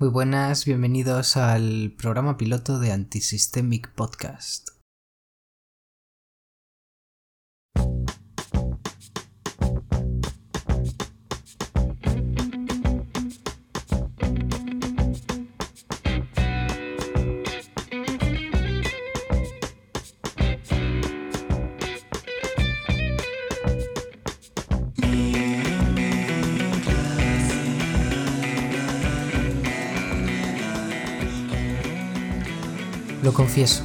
Muy buenas, bienvenidos al programa piloto de Antisystemic Podcast. Lo confieso,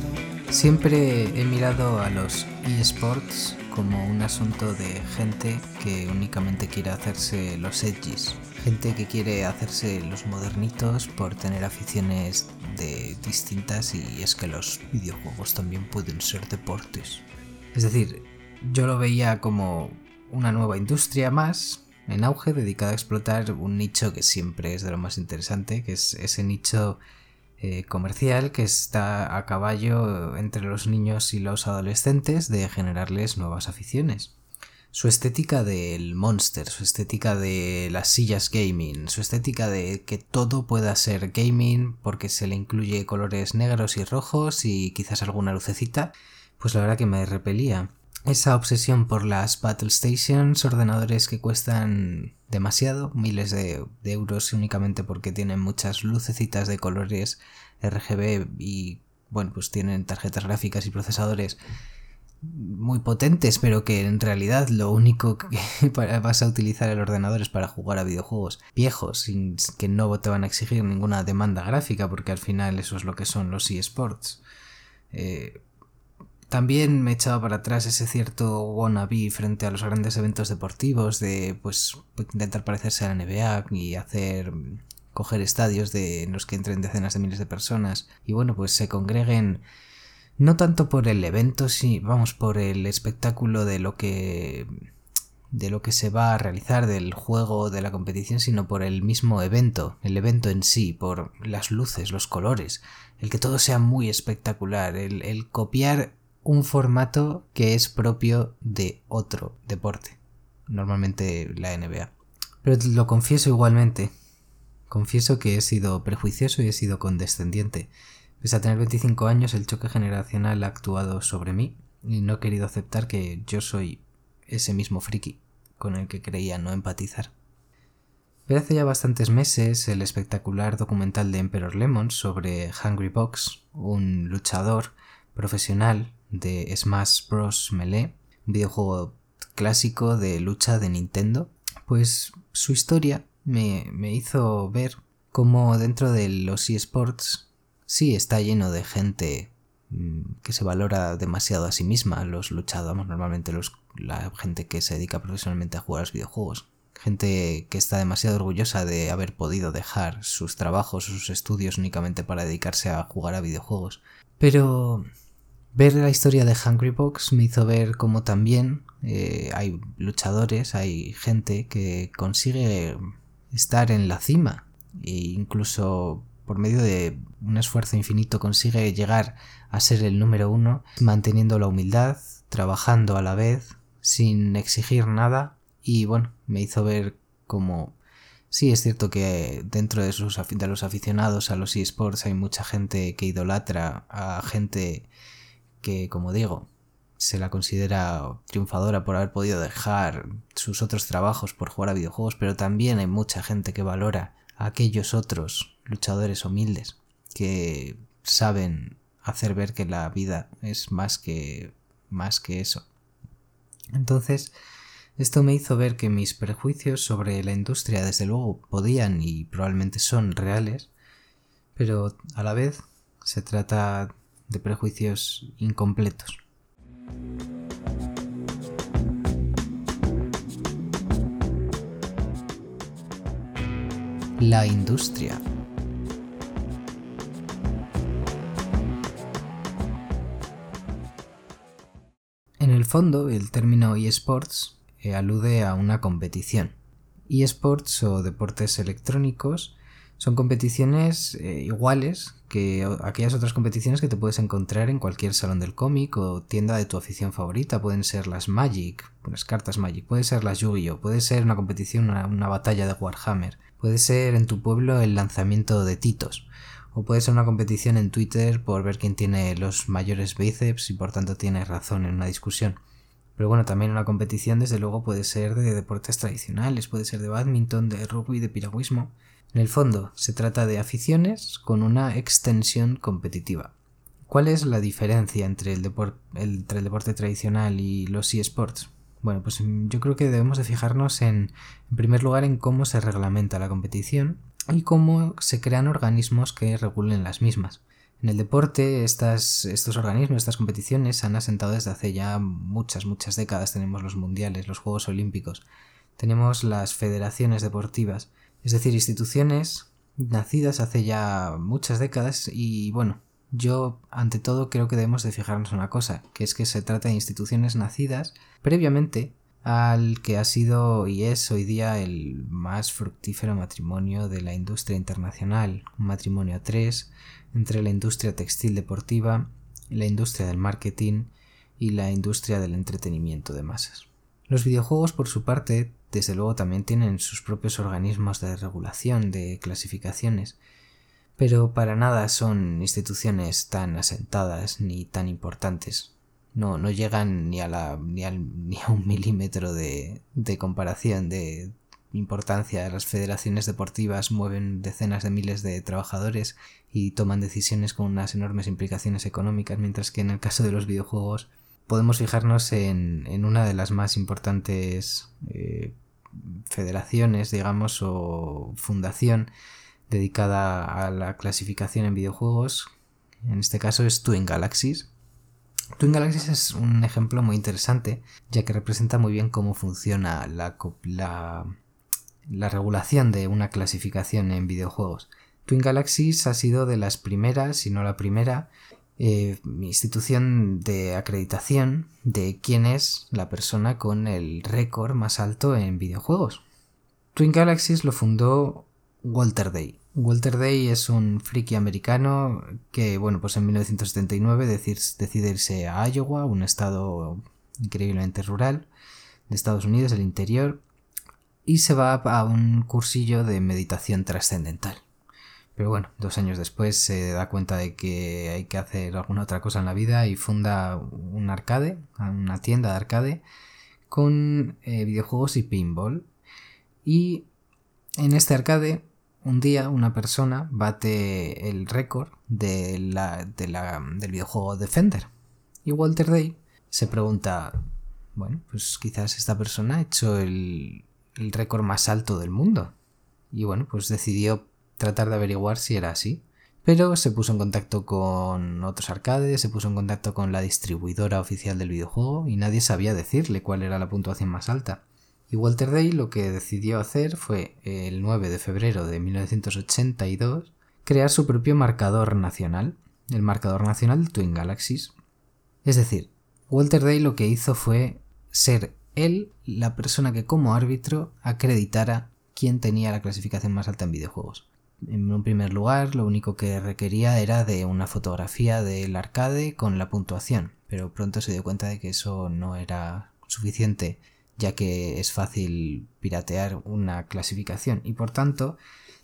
siempre he mirado a los eSports como un asunto de gente que únicamente quiere hacerse los edgys, gente que quiere hacerse los modernitos por tener aficiones de distintas y es que los videojuegos también pueden ser deportes. Es decir, yo lo veía como una nueva industria más en auge dedicada a explotar un nicho que siempre es de lo más interesante, que es ese nicho eh, comercial que está a caballo entre los niños y los adolescentes de generarles nuevas aficiones. Su estética del monster, su estética de las sillas gaming, su estética de que todo pueda ser gaming porque se le incluye colores negros y rojos y quizás alguna lucecita, pues la verdad que me repelía. Esa obsesión por las Battle Stations, ordenadores que cuestan demasiado, miles de, euros únicamente porque tienen muchas lucecitas de colores RGB y bueno, pues tienen tarjetas gráficas y procesadores muy potentes, pero que en realidad lo único que vas a utilizar el ordenador es para jugar a videojuegos viejos, sin que no te van a exigir ninguna demanda gráfica, porque al final eso es lo que son los eSports. Eh, también me echaba para atrás ese cierto wannabe frente a los grandes eventos deportivos de pues intentar parecerse a la NBA y hacer coger estadios de en los que entren decenas de miles de personas. Y bueno pues se congreguen no tanto por el evento sí vamos por el espectáculo de lo que de lo que se va a realizar del juego de la competición sino por el mismo evento el evento en sí por las luces los colores el que todo sea muy espectacular el, el copiar un formato que es propio de otro deporte, normalmente la NBA. Pero lo confieso igualmente, confieso que he sido prejuicioso y he sido condescendiente. Pese a tener 25 años, el choque generacional ha actuado sobre mí y no he querido aceptar que yo soy ese mismo friki con el que creía no empatizar. Pero hace ya bastantes meses el espectacular documental de Emperor Lemon sobre Hungry Box, un luchador profesional de Smash Bros. Melee, un videojuego clásico de lucha de Nintendo, pues su historia me, me hizo ver cómo dentro de los eSports sí está lleno de gente mm, que se valora demasiado a sí misma, los luchadores, normalmente los, la gente que se dedica profesionalmente a jugar a los videojuegos. Gente que está demasiado orgullosa de haber podido dejar sus trabajos sus estudios únicamente para dedicarse a jugar a videojuegos. Pero Ver la historia de Hungry Box me hizo ver cómo también eh, hay luchadores, hay gente que consigue estar en la cima e incluso por medio de un esfuerzo infinito consigue llegar a ser el número uno, manteniendo la humildad, trabajando a la vez, sin exigir nada. Y bueno, me hizo ver cómo sí es cierto que dentro de, sus, de los aficionados a los eSports hay mucha gente que idolatra a gente que, como digo, se la considera triunfadora por haber podido dejar sus otros trabajos por jugar a videojuegos, pero también hay mucha gente que valora a aquellos otros luchadores humildes que saben hacer ver que la vida es más que más que eso. Entonces, esto me hizo ver que mis prejuicios sobre la industria desde luego podían y probablemente son reales, pero a la vez se trata de prejuicios incompletos. La industria. En el fondo, el término eSports eh, alude a una competición. eSports o deportes electrónicos son competiciones eh, iguales que aquellas otras competiciones que te puedes encontrar en cualquier salón del cómic o tienda de tu afición favorita. Pueden ser las Magic, las cartas Magic, puede ser las Yu-Gi-Oh, puede ser una competición, una, batalla de Warhammer, Puede ser en tu pueblo el lanzamiento de titos, o puede ser una competición en Twitter por ver quién tiene los mayores bíceps y por tanto tiene razón en una discusión. Pero bueno, también una competición desde luego puede ser de deportes tradicionales, puede ser de badminton, de rugby, de piragüismo. En el fondo, se trata de aficiones con una extensión competitiva. ¿Cuál es la diferencia entre el, deporte tradicional y los eSports? Bueno, pues yo creo que debemos de fijarnos en, en primer lugar, en cómo se reglamenta la competición y cómo se crean organismos que regulen las mismas. En el deporte, estos organismos, estas competiciones se han asentado desde hace ya muchas, muchas décadas. Tenemos los mundiales, los Juegos Olímpicos, tenemos las federaciones deportivas, es decir, instituciones nacidas hace ya muchas décadas y bueno, yo ante todo creo que debemos de fijarnos en una cosa, que es que se trata de instituciones nacidas previamente al que ha sido y es hoy día el más fructífero matrimonio de la industria internacional, un matrimonio a tres entre la industria textil deportiva, la industria del marketing y la industria del entretenimiento de masas. Los videojuegos, por su parte, desde luego también tienen sus propios organismos de regulación, de clasificaciones, pero para nada son instituciones tan asentadas ni tan importantes no, no llegan ni a, la, ni, ni a un milímetro de, de comparación, de importancia. Las federaciones deportivas mueven decenas de miles de trabajadores y toman decisiones con unas enormes implicaciones económicas, mientras que en el caso de los videojuegos podemos fijarnos en, en una de las más importantes eh, federaciones, digamos, o fundación dedicada a la clasificación en videojuegos. En este caso es Twin Galaxies, Twin Galaxies es un ejemplo muy interesante, ya que representa muy bien cómo funciona la, la, regulación de una clasificación en videojuegos. Twin Galaxies ha sido de las primeras, si no la primera, eh, institución de acreditación de quién es la persona con el récord más alto en videojuegos. Twin Galaxies lo fundó Walter Day, Walter Day es un friki americano que, bueno, pues en 1979 decide irse a Iowa, un estado increíblemente rural de Estados Unidos, el interior, y se va a un cursillo de meditación trascendental. Pero bueno, dos años después se da cuenta de que hay que hacer alguna otra cosa en la vida y funda un arcade, una tienda de arcade, con eh, videojuegos y pinball. Y en este arcade un día una persona bate el récord de la, del videojuego Defender. Y Walter Day se pregunta, bueno, pues quizás esta persona ha hecho el, el récord más alto del mundo. Y bueno, pues decidió tratar de averiguar si era así. Pero se puso en contacto con otros arcades, se puso en contacto con la distribuidora oficial del videojuego y nadie sabía decirle cuál era la puntuación más alta. Y Walter Day lo que decidió hacer fue, el 9 de febrero de 1982, crear su propio marcador nacional, el marcador nacional Twin Galaxies. Es decir, Walter Day lo que hizo fue ser él la persona que como árbitro acreditara quién tenía la clasificación más alta en videojuegos. En un primer lugar, lo único que requería era de una fotografía del arcade con la puntuación, pero pronto se dio cuenta de que eso no era suficiente ya que es fácil piratear una clasificación y por tanto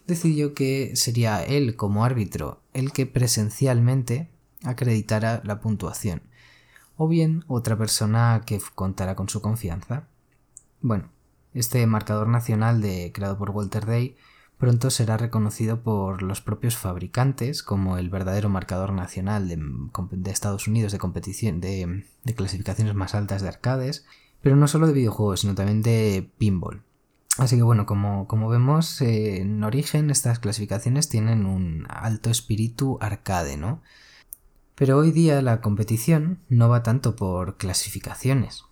decidió que sería él como árbitro el que presencialmente acreditara la puntuación o bien otra persona que contara con su confianza. Bueno, este marcador nacional de, creado por Walter Day pronto será reconocido por los propios fabricantes como el verdadero marcador nacional de, Estados Unidos de competición de clasificaciones más altas de arcades pero no solo de videojuegos, sino también de pinball. Así que bueno, como, como vemos, eh, en origen estas clasificaciones tienen un alto espíritu arcade, ¿no? Pero hoy día la competición no va tanto por clasificaciones.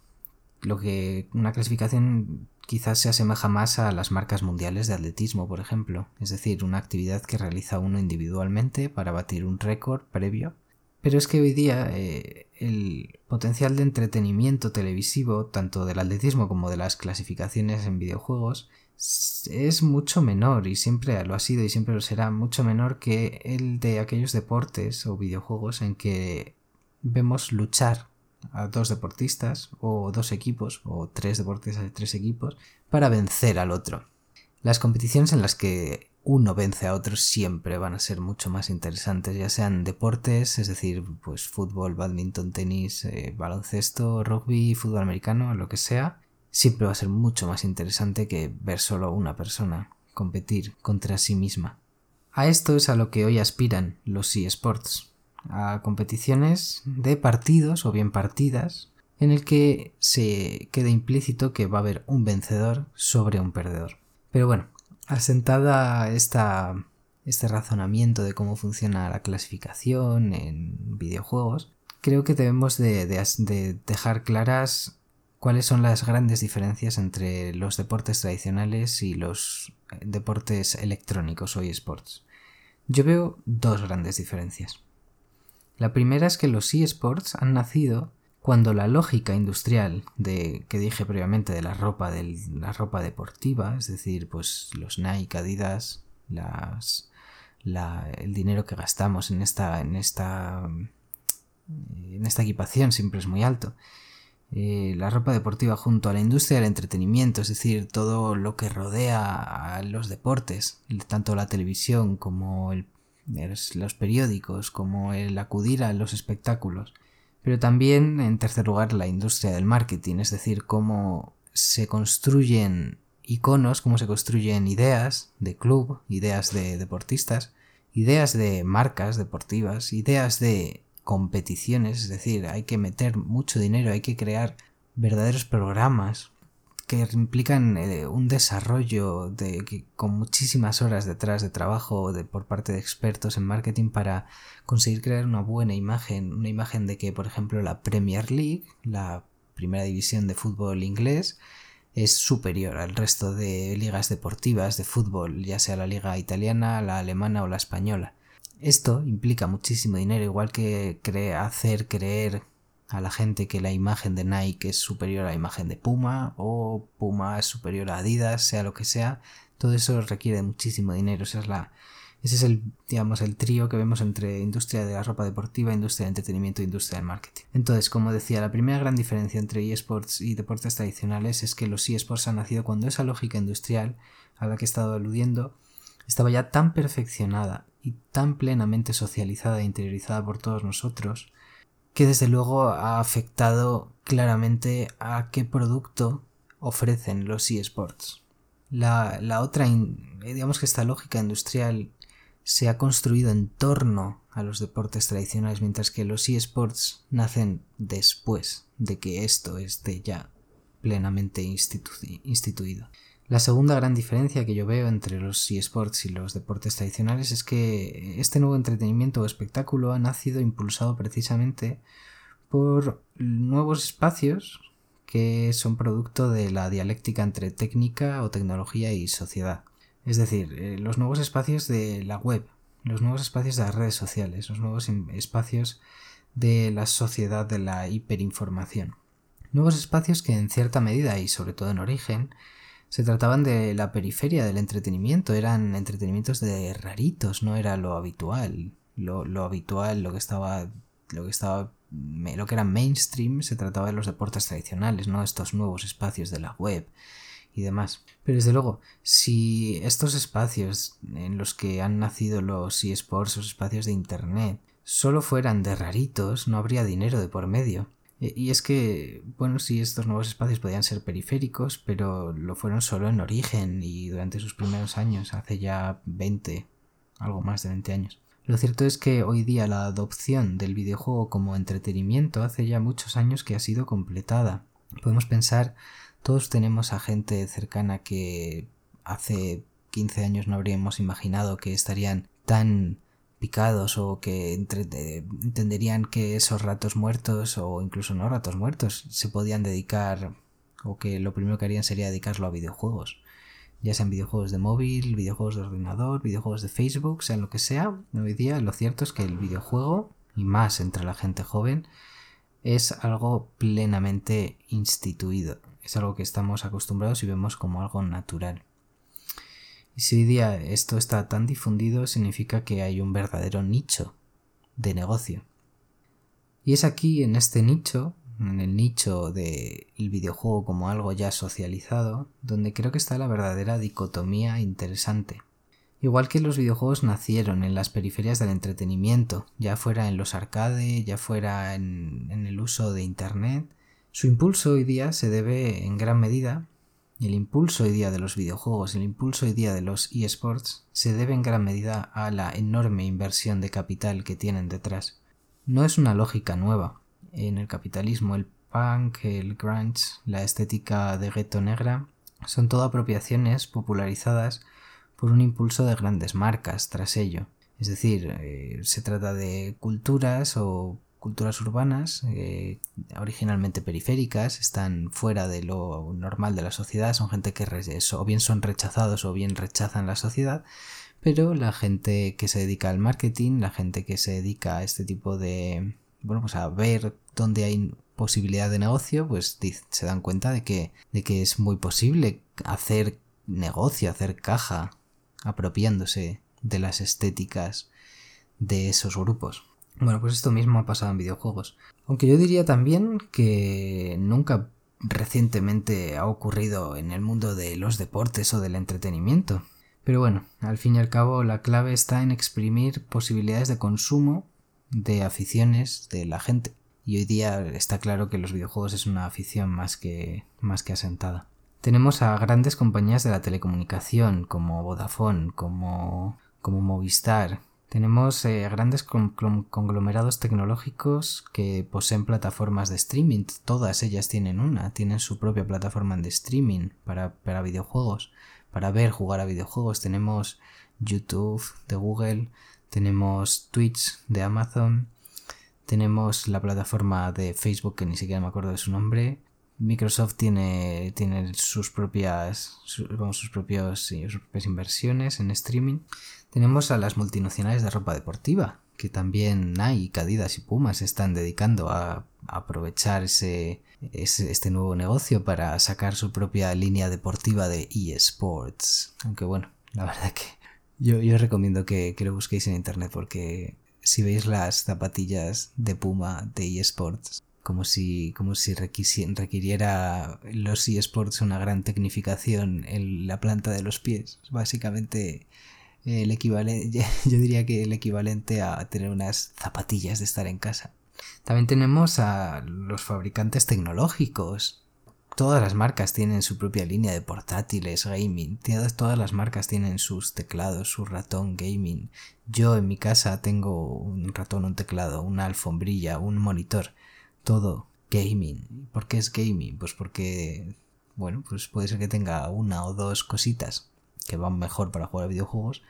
Lo que una clasificación quizás se asemeja más a las marcas mundiales de atletismo, por ejemplo, es decir, una actividad que realiza uno individualmente para batir un récord previo pero es que hoy día eh, el potencial de entretenimiento televisivo, tanto del atletismo como de las clasificaciones en videojuegos, es mucho menor y siempre lo ha sido y siempre lo será mucho menor que el de aquellos deportes o videojuegos en que vemos luchar a dos deportistas o dos equipos o tres deportistas y tres equipos para vencer al otro. Las competiciones en las que uno vence a otro siempre van a ser mucho más interesantes, ya sean deportes, es decir, pues fútbol, badminton, tenis, eh, baloncesto, rugby, fútbol americano, lo que sea, siempre va a ser mucho más interesante que ver solo una persona competir contra sí misma. A esto es a lo que hoy aspiran los eSports, a competiciones de partidos o bien partidas en el que se quede implícito que va a haber un vencedor sobre un perdedor. Pero bueno, asentada esta, este razonamiento de cómo funciona la clasificación en videojuegos, creo que debemos de, de dejar claras cuáles son las grandes diferencias entre los deportes tradicionales y los eh, deportes electrónicos o eSports. Yo veo dos grandes diferencias. La primera es que los eSports han nacido cuando la lógica industrial de que dije previamente de la ropa de la ropa deportiva, es decir, pues los Nike, Adidas, el dinero que gastamos en esta en esta en esta equipación siempre es muy alto. Eh, la ropa deportiva junto a la industria del entretenimiento, es decir, todo lo que rodea a los deportes, tanto la televisión como los periódicos, como el acudir a los espectáculos. Pero también, en tercer lugar, la industria del marketing, es decir, cómo se construyen iconos, cómo se construyen ideas de club, ideas de deportistas, ideas de marcas deportivas, ideas de competiciones, es decir, hay que meter mucho dinero, hay que crear verdaderos programas que implican eh, un desarrollo de, con muchísimas horas detrás de trabajo de, por parte de expertos en marketing para conseguir crear una buena imagen, una imagen de que, por ejemplo, la Premier League, la primera división de fútbol inglés, es superior al resto de ligas deportivas de fútbol, ya sea la liga italiana, la alemana o la española. Esto implica muchísimo dinero, igual que hacer creer a la gente que la imagen de Nike es superior a la imagen de Puma o Puma es superior a Adidas, sea lo que sea, todo eso requiere muchísimo dinero. Esa es la, ese es el, digamos, el trío que vemos entre industria de la ropa deportiva, industria de entretenimiento e industria del marketing. Entonces, como decía, la primera gran diferencia entre eSports y deportes tradicionales es que los eSports han nacido cuando esa lógica industrial a la que he estado aludiendo estaba ya tan perfeccionada y tan plenamente socializada e interiorizada por todos nosotros que desde luego ha afectado claramente a qué producto ofrecen los eSports. La, la otra, digamos que esta lógica industrial se ha construido en torno a los deportes tradicionales, mientras que los eSports nacen después de que esto esté ya plenamente instituido. La segunda gran diferencia que yo veo entre los eSports y los deportes tradicionales es que este nuevo entretenimiento o espectáculo ha nacido impulsado precisamente por nuevos espacios que son producto de la dialéctica entre técnica o tecnología y sociedad. Es decir, eh, los nuevos espacios de la web, los nuevos espacios de las redes sociales, los nuevos espacios de la sociedad de la hiperinformación. Nuevos espacios que en cierta medida y sobre todo en origen se trataban de la periferia del entretenimiento, eran entretenimientos de raritos, no era lo habitual. Lo, habitual, lo que estaba. lo que estaba. lo que era mainstream, se trataba de los deportes tradicionales, no estos nuevos espacios de la web y demás. Pero desde luego, si estos espacios en los que han nacido los eSports, los espacios de internet, solo fueran de raritos, no habría dinero de por medio. Eh, y es que, bueno, sí, estos nuevos espacios podían ser periféricos, pero lo fueron solo en origen y durante sus primeros años, hace ya 20, algo más de 20 años. Lo cierto es que hoy día la adopción del videojuego como entretenimiento hace ya muchos años que ha sido completada. Podemos pensar, todos tenemos a gente cercana que hace 15 años no habríamos imaginado que estarían tan picados o que entenderían que esos ratos muertos o incluso no ratos muertos se podían dedicar o que lo primero que harían sería dedicarlo a videojuegos ya sean videojuegos de móvil, videojuegos de ordenador, videojuegos de Facebook, sea lo que sea, hoy día lo cierto es que el videojuego, y más entre la gente joven, es algo plenamente instituido, es algo que estamos acostumbrados y vemos como algo natural. Y si hoy día esto está tan difundido, significa que hay un verdadero nicho de negocio. Y es aquí, en este nicho, en el nicho del videojuego como algo ya socializado, donde creo que está la verdadera dicotomía interesante. Igual que los videojuegos nacieron en las periferias del entretenimiento, ya fuera en los arcade, ya fuera en, en el uso de Internet, su impulso hoy día se debe en gran medida, el impulso hoy día de los videojuegos, el impulso hoy día de los eSports, se debe en gran medida a la enorme inversión de capital que tienen detrás. No es una lógica nueva. En el capitalismo, el punk, el grunge, la estética de gueto negra, son todo apropiaciones popularizadas por un impulso de grandes marcas tras ello. Es decir, eh, se trata de culturas o culturas urbanas eh, originalmente periféricas, están fuera de lo normal de la sociedad, son gente que o bien son rechazados o bien rechazan la sociedad, pero la gente que se dedica al marketing, la gente que se dedica a este tipo de, bueno, pues a ver dónde hay posibilidad de negocio, pues se dan cuenta de que, de que es muy posible hacer negocio, hacer caja apropiándose de las estéticas de esos grupos. Bueno, pues esto mismo ha pasado en videojuegos. Aunque yo diría también que nunca recientemente ha ocurrido en el mundo de los deportes o del entretenimiento. Pero bueno, al fin y al cabo la clave está en exprimir posibilidades de consumo de aficiones de la gente. Y hoy día está claro que los videojuegos es una afición más que, más que asentada. Tenemos a grandes compañías de la telecomunicación como Vodafone, como, como Movistar. Tenemos eh, grandes conglomerados tecnológicos que poseen plataformas de streaming. Todas ellas tienen una, tienen su propia plataforma de streaming para, para videojuegos, para ver, jugar a videojuegos. Tenemos YouTube de Google, tenemos Twitch de Amazon, tenemos la plataforma de Facebook que ni siquiera me acuerdo de su nombre, Microsoft tiene, tiene sus propias sus, sus, propios, sus propias inversiones en streaming. Tenemos a las multinacionales de ropa deportiva, que también Nike, Adidas y Puma se están dedicando a, aprovechar ese, este nuevo negocio para sacar su propia línea deportiva de eSports. Aunque bueno, la verdad que yo, yo recomiendo que, que lo busquéis en internet porque si veis las zapatillas de Puma de eSports como si, como si requiriera los eSports una gran tecnificación en la planta de los pies. Básicamente el equivalente, yo diría que el equivalente a tener unas zapatillas de estar en casa. También tenemos a los fabricantes tecnológicos. Todas las marcas tienen su propia línea de portátiles gaming. Todas las marcas tienen sus teclados, su ratón gaming. Yo en mi casa tengo un ratón, un teclado, una alfombrilla, un monitor todo gaming. ¿Por qué es gaming? Pues porque, bueno, pues puede ser que tenga una o dos cositas que van mejor para jugar a videojuegos,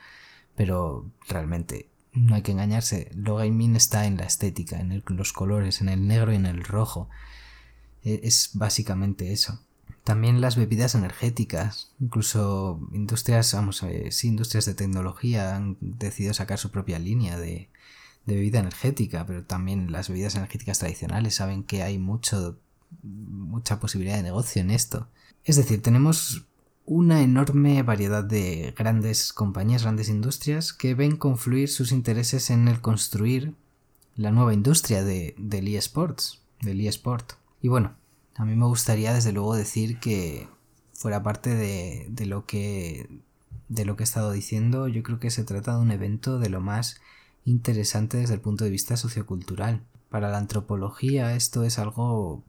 pero realmente no hay que engañarse. Lo gaming está en la estética, en los colores, en el negro y en el rojo. E, es básicamente eso. También las bebidas energéticas, incluso industrias, vamos ver, sí, industrias de tecnología han decidido sacar su propia línea de, de bebida energética, pero también las bebidas energéticas tradicionales saben que hay mucho, mucha posibilidad de negocio en esto. Es decir, tenemos una enorme variedad de grandes compañías, grandes industrias que ven confluir sus intereses en el construir la nueva industria de, del eSports, del. Y bueno, a mí me gustaría desde luego decir que fuera parte de, de lo que de lo que he estado diciendo, yo creo que se trata de un evento de lo más interesante desde el punto de vista sociocultural. Para la antropología esto es algo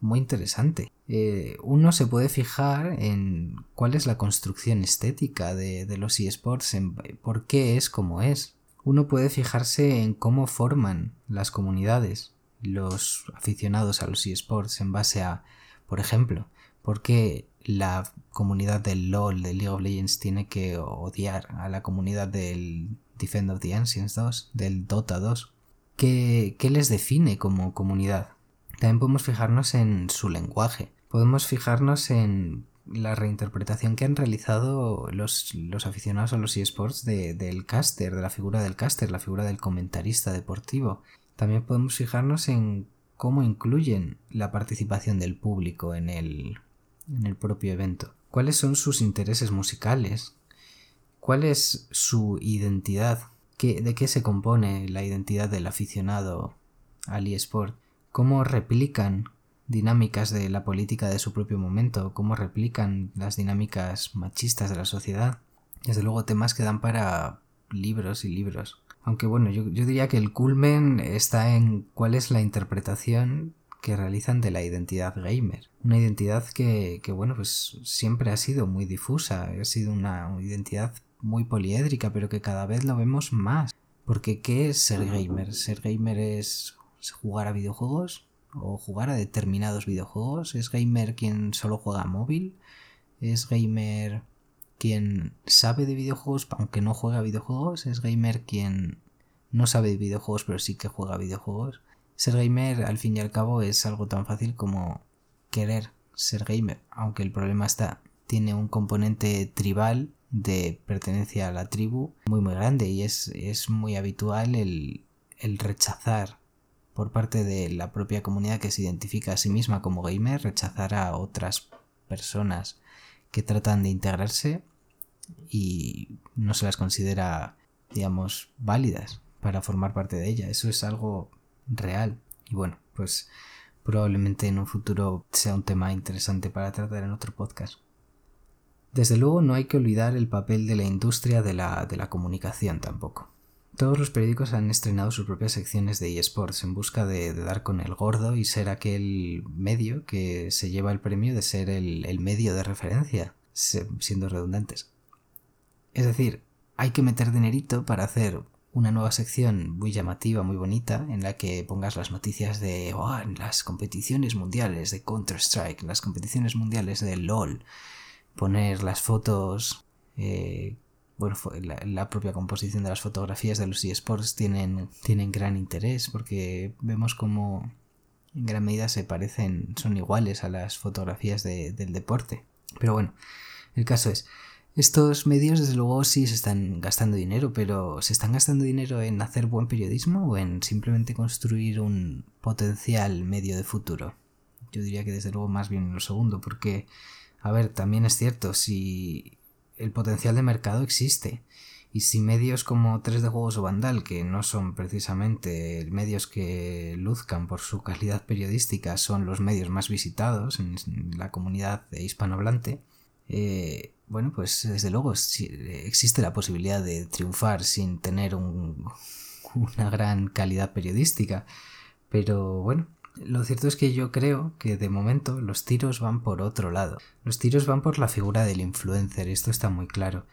muy interesante. Eh, uno se puede fijar en cuál es la construcción estética de, los eSports, en por qué es como es. Uno puede fijarse en cómo forman las comunidades, los aficionados a los eSports en base a, por ejemplo, por qué la comunidad del LOL, de League of Legends, tiene que odiar a la comunidad del Defend of the Ancients 2, del Dota 2. ¿Qué, ¿Qué, les define como comunidad? También podemos fijarnos en su lenguaje. Podemos fijarnos en la reinterpretación que han realizado los, aficionados a los eSports de, del caster, de la figura del caster, la figura del comentarista deportivo. También podemos fijarnos en cómo incluyen la participación del público en el, en el propio evento. ¿Cuáles son sus intereses musicales? ¿Cuál es su identidad? ¿De qué se compone la identidad del aficionado al eSport? ¿Cómo replican dinámicas de la política de su propio momento, cómo replican las dinámicas machistas de la sociedad. Desde luego temas que dan para libros y libros. Aunque bueno, yo, diría que el culmen está en cuál es la interpretación que realizan de la identidad gamer. Una identidad que, que, bueno, pues siempre ha sido muy difusa, ha sido una identidad muy poliédrica, pero que cada vez lo vemos más. Porque ¿qué es ser gamer? Ser gamer es jugar a videojuegos o jugar a determinados videojuegos. ¿Es gamer quien solo juega móvil? ¿Es gamer quien sabe de videojuegos aunque no juega a videojuegos? ¿Es gamer quien no sabe de videojuegos pero sí que juega a videojuegos? Ser gamer al fin y al cabo es algo tan fácil como querer ser gamer, aunque el problema está, tiene un componente tribal de pertenencia a la tribu muy muy grande y es, muy habitual el, el rechazar por parte de la propia comunidad que se identifica a sí misma como gamer, rechazar a otras personas que tratan de integrarse y no se las considera, digamos, válidas para formar parte de ella. Eso es algo real. Y bueno, pues probablemente en un futuro sea un tema interesante para tratar en otro podcast. Desde luego no hay que olvidar el papel de la industria de la, de la comunicación tampoco. Todos los periódicos han estrenado sus propias secciones de eSports en busca de, dar con el gordo y ser aquel medio que se lleva el premio de ser el, medio de referencia, siendo redundantes. Es decir, hay que meter dinerito para hacer una nueva sección muy llamativa, muy bonita, en la que pongas las noticias de oh, las competiciones mundiales de Counter-Strike, las competiciones mundiales de LOL, poner las fotos, eh, bueno, la, propia composición de las fotografías de los eSports tienen, tienen gran interés porque vemos como en gran medida se parecen, son iguales a las fotografías del deporte. Pero bueno, el caso es, estos medios, desde luego, sí se están gastando dinero, pero ¿se están gastando dinero en hacer buen periodismo o en simplemente construir un potencial medio de futuro? Yo diría que desde luego más bien lo segundo, porque, a ver, también es cierto, si el potencial de mercado existe, y si medios como 3D Juegos o Vandal, que no son precisamente medios que luzcan por su calidad periodística, son los medios más visitados en la comunidad hispanohablante, eh, bueno, pues desde luego existe la posibilidad de triunfar sin tener una gran calidad periodística. Pero bueno, lo cierto es que yo creo que de momento los tiros van por otro lado. Los tiros van por la figura del influencer, esto está muy claro.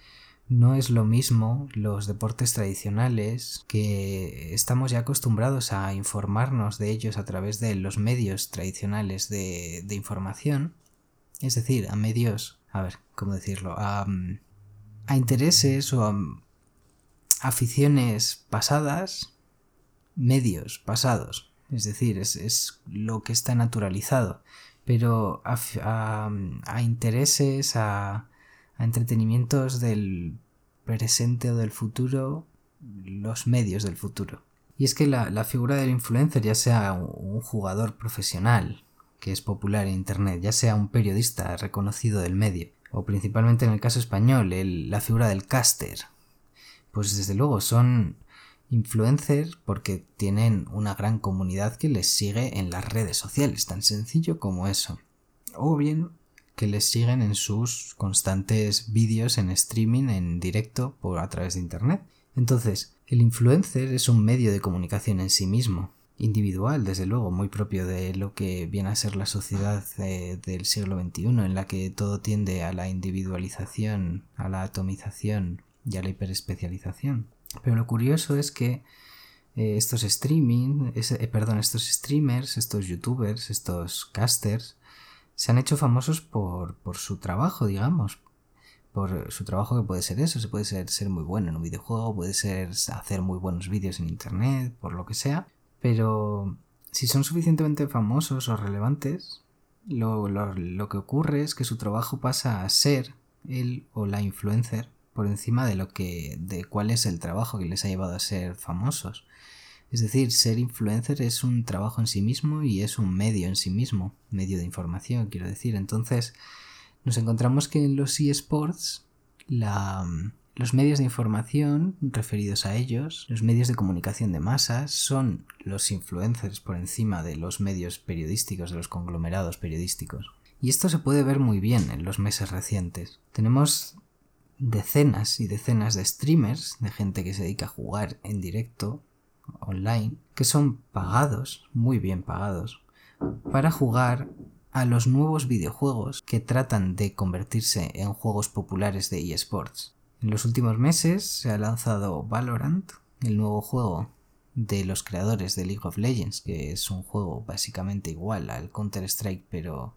No es lo mismo los deportes tradicionales que estamos ya acostumbrados a informarnos de ellos a través de los medios tradicionales de información, es decir, a medios a ver, ¿cómo decirlo? A, intereses o a aficiones pasadas, medios pasados. Es decir, es, lo que está naturalizado. Pero a, intereses, a, entretenimientos del presente o del futuro, los medios del futuro. Y es que la, figura del influencer, ya sea un jugador profesional, que es popular en Internet, ya sea un periodista reconocido del medio, o principalmente en el caso español, la figura del caster, pues desde luego son influencers porque tienen una gran comunidad que les sigue en las redes sociales, tan sencillo como eso. O bien que les siguen en sus constantes vídeos en streaming, en directo, por a través de internet. Entonces, el influencer es un medio de comunicación en sí mismo, individual, desde luego, muy propio de lo que viene a ser la sociedad eh, del siglo XXI, en la que todo tiende a la individualización, a la atomización y a la hiperespecialización. Pero lo curioso es que eh, estos streaming, eh, perdón, estos streamers, estos youtubers, estos casters, se han hecho famosos por, por su trabajo, digamos, por su trabajo que puede ser eso, se puede ser, ser muy bueno en un videojuego, puede ser hacer muy buenos vídeos en internet, por lo que sea, pero si son suficientemente famosos o relevantes, lo, que ocurre es que su trabajo pasa a ser él o la influencer por encima de lo que de cuál es el trabajo que les ha llevado a ser famosos. Es decir, ser influencer es un trabajo en sí mismo y es un medio en sí mismo, medio de información, quiero decir. Entonces, nos encontramos que en los eSports la, los medios de información referidos a ellos, los medios de comunicación de masas, son los influencers por encima de los medios periodísticos, de los conglomerados periodísticos. Y esto se puede ver muy bien en los meses recientes. Tenemos decenas y decenas de streamers, de gente que se dedica a jugar en directo, online, que son pagados, muy bien pagados, para jugar a los nuevos videojuegos que tratan de convertirse en juegos populares de eSports. En los últimos meses se ha lanzado Valorant, el nuevo juego de los creadores de League of Legends, que es un juego básicamente igual al Counter-Strike, pero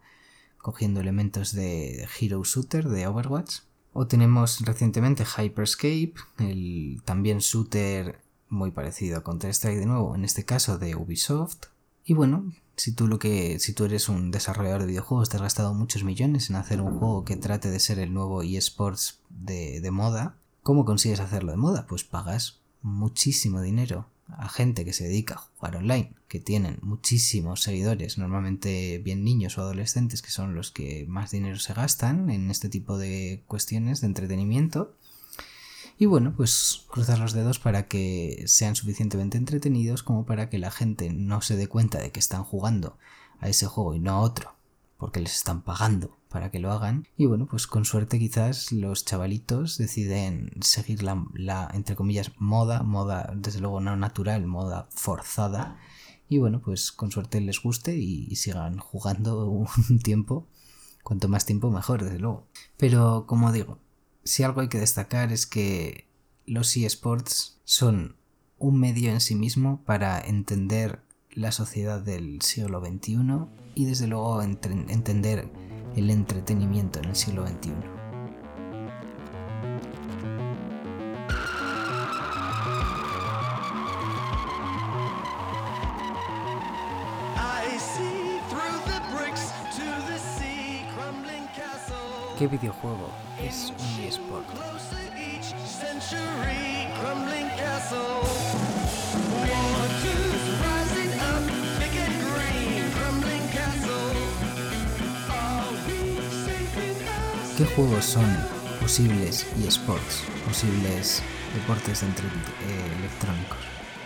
cogiendo elementos de Hero Shooter de Overwatch. O tenemos recientemente Hyperscape, el también shooter muy parecido a Counter-Strike de nuevo, en este caso de Ubisoft. Y bueno, si tú lo que si tú eres un desarrollador de videojuegos te has gastado muchos millones en hacer un juego que trate de ser el nuevo eSports de, de moda ¿cómo consigues hacerlo de moda? pues pagas muchísimo dinero a gente que se dedica a jugar online que tienen muchísimos seguidores normalmente bien niños o adolescentes que son los que más dinero se gastan en este tipo de cuestiones de entretenimiento. Y bueno, pues cruzar los dedos para que sean suficientemente entretenidos como para que la gente no se dé cuenta de que están jugando a ese juego y no a otro, porque les están pagando para que lo hagan. Y bueno, pues con suerte quizás los chavalitos deciden seguir la, la entre comillas, moda, moda desde luego no natural, moda forzada. Y bueno, pues con suerte les guste y, y sigan jugando un tiempo. Cuanto más tiempo mejor, desde luego. Pero como digo, si algo hay que destacar es que los eSports son un medio en sí mismo para entender la sociedad del siglo XXI y desde luego entender el entretenimiento en el siglo XXI. ¿Qué videojuego es un eSport? Juegos son posibles eSports, posibles deportes entre, eh, electrónicos?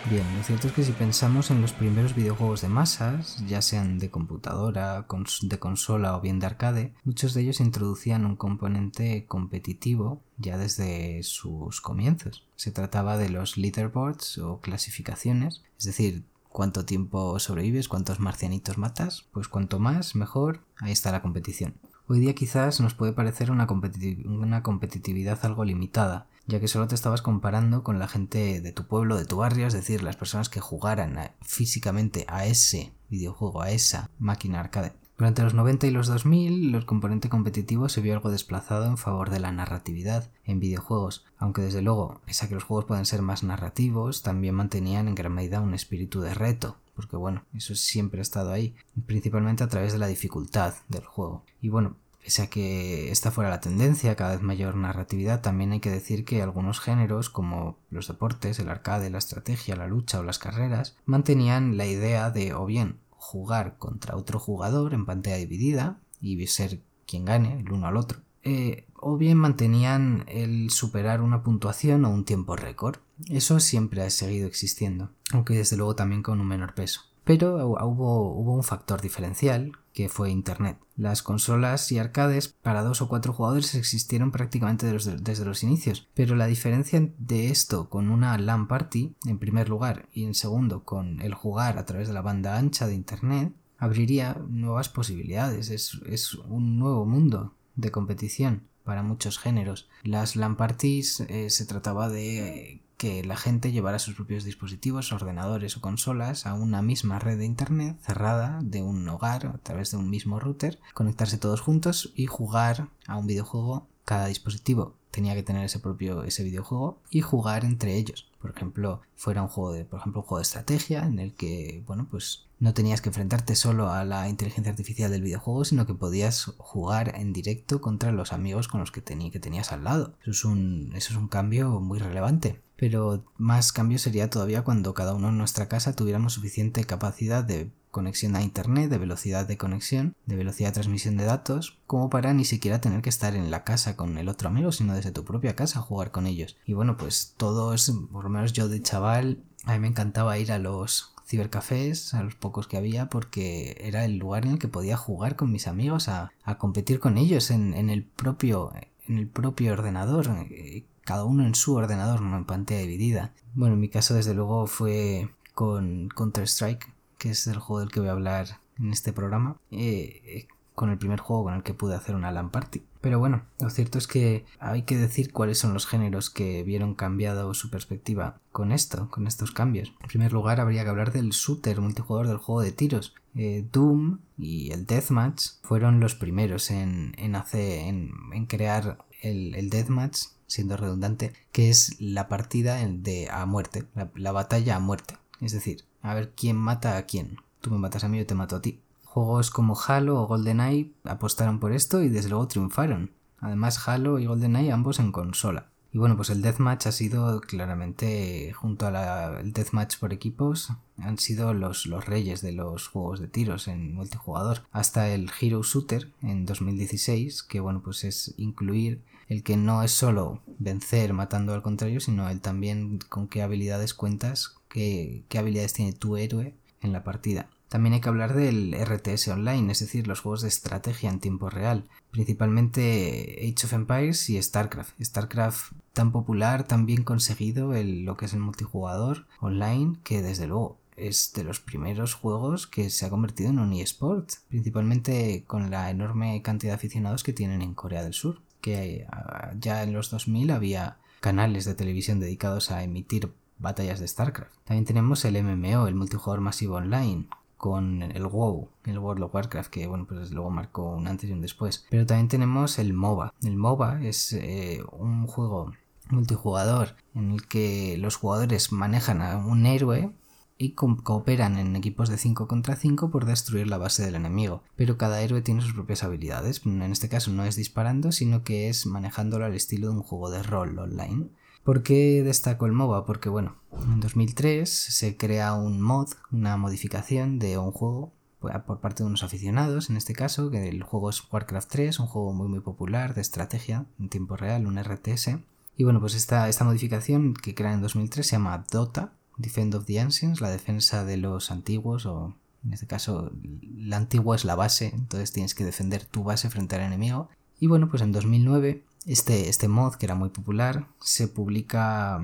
Bien, lo cierto es que si pensamos en los primeros videojuegos de masas, ya sean de computadora, de consola o bien de arcade, muchos de ellos introducían un componente competitivo ya desde sus comienzos. Se trataba de los leaderboards o clasificaciones, es decir, cuánto tiempo sobrevives, cuántos marcianitos matas, pues cuanto más, mejor, ahí está la competición. Hoy día quizás nos puede parecer una, competitividad algo limitada, ya que solo te estabas comparando con la gente de tu pueblo, de tu barrio, es decir, las personas que jugaran físicamente a ese videojuego, a esa máquina arcade. Durante los 90 y los 2000, el componente competitivo se vio algo desplazado en favor de la narratividad en videojuegos, aunque desde luego, pese a que los juegos pueden ser más narrativos, también mantenían en gran medida un espíritu de reto, porque bueno, eso siempre ha estado ahí, principalmente a través de la dificultad del juego. Y bueno, Pese a que esta fuera la tendencia, cada vez mayor narratividad, también hay que decir que algunos géneros, como los deportes, el arcade, la estrategia, la lucha o las carreras, mantenían la idea de o bien jugar contra otro jugador en pantalla dividida y ser quien gane el uno al otro, eh, o bien mantenían el superar una puntuación o un tiempo récord. Eso siempre ha seguido existiendo, aunque desde luego también con un menor peso. Pero hubo, un factor diferencial que fue Internet. Las consolas y arcades para dos o cuatro jugadores existieron prácticamente desde los inicios, pero la diferencia de esto con una LAN party, en primer lugar, y en segundo con el jugar a través de la banda ancha de Internet, abriría nuevas posibilidades, es, es un nuevo mundo de competición para muchos géneros. Las LAN parties eh, se trataba de que la gente llevara sus propios dispositivos, ordenadores o consolas a una misma red de Internet cerrada de un hogar a través de un mismo router, conectarse todos juntos y jugar a un videojuego. Cada dispositivo tenía que tener ese propio ese videojuego y jugar entre ellos. Por ejemplo, fuera un juego de, por ejemplo, un juego de estrategia en el que, bueno, pues no tenías que enfrentarte solo a la inteligencia artificial del videojuego, sino que podías jugar en directo contra los amigos con los que, que tenías al lado. Eso es, un, eso es un cambio muy relevante. Pero más cambio sería todavía cuando cada uno en nuestra casa tuviéramos suficiente capacidad de conexión a internet, de velocidad de conexión, de velocidad de transmisión de datos, como para ni siquiera tener que estar en la casa con el otro amigo, sino desde tu propia casa jugar con ellos. Y bueno, pues todo es, por lo menos yo de chaval, a mí me encantaba ir a los cibercafés, a los pocos que había, porque era el lugar en el que podía jugar con mis amigos, a, competir con ellos en, en, el propio, en el propio ordenador, eh, cada uno en su ordenador, no en pantalla dividida. Bueno, en mi caso desde luego fue con Counter-Strike, que es el juego del que voy a hablar en este programa, eh, con el primer juego con el que pude hacer una LAN party. Pero bueno, lo cierto es que hay que decir cuáles son los géneros que vieron cambiado su perspectiva con esto, con estos cambios. En primer lugar, habría que hablar del shooter multijugador del juego de tiros. Eh, Doom y el Deathmatch fueron los primeros en, hacer, en, crear el Deathmatch, siendo redundante, que es la partida de a muerte, la batalla a muerte. Es decir, a ver quién mata a quién. Tú me matas a mí, yo te mato a ti. Juegos como Halo o GoldenEye apostaron por esto y desde luego triunfaron. Además, Halo y GoldenEye ambos en consola. Y bueno, pues el Deathmatch ha sido claramente, junto al Deathmatch por equipos, han sido los, los reyes de los juegos de tiros en multijugador. Hasta el Hero Shooter en 2016, que bueno, pues es incluir el que no es solo vencer matando al contrario, sino el también con qué habilidades cuentas, qué, qué habilidades tiene tu héroe en la partida. También hay que hablar del RTS Online, es decir, los juegos de estrategia en tiempo real, principalmente Age of Empires y StarCraft. StarCraft tan popular, tan bien conseguido, el, lo que es el multijugador online, que desde luego es de los primeros juegos que se ha convertido en un eSport, principalmente con la enorme cantidad de aficionados que tienen en Corea del Sur, que ah, ya en los 2000 había canales de televisión dedicados a emitir batallas de StarCraft. También tenemos el MMO, el multijugador masivo online, con el WoW, el World of Warcraft, que bueno, pues luego marcó un antes y un después. Pero también tenemos el MOBA. El MOBA es eh, un juego multijugador en el que los jugadores manejan a un héroe y cooperan en equipos de 5 contra 5 por destruir la base del enemigo. Pero cada héroe tiene sus propias habilidades. En este caso no es disparando, sino que es manejándolo al estilo de un juego de rol online. ¿Por qué destaco el MOBA? Porque bueno, en 2003 se crea un mod, una modificación de un juego pues, por parte de unos aficionados, en este caso, que el juego es Warcraft 3, un juego muy muy popular de estrategia en tiempo real, un RTS. Y bueno, pues esta, esta modificación que crean en 2003 se llama Dota, Defend of the Ancients, la defensa de los antiguos, o en este caso la antigua es la base, entonces tienes que defender tu base frente al enemigo. Y bueno, pues en 2009 este, este mod, que era muy popular, se publica,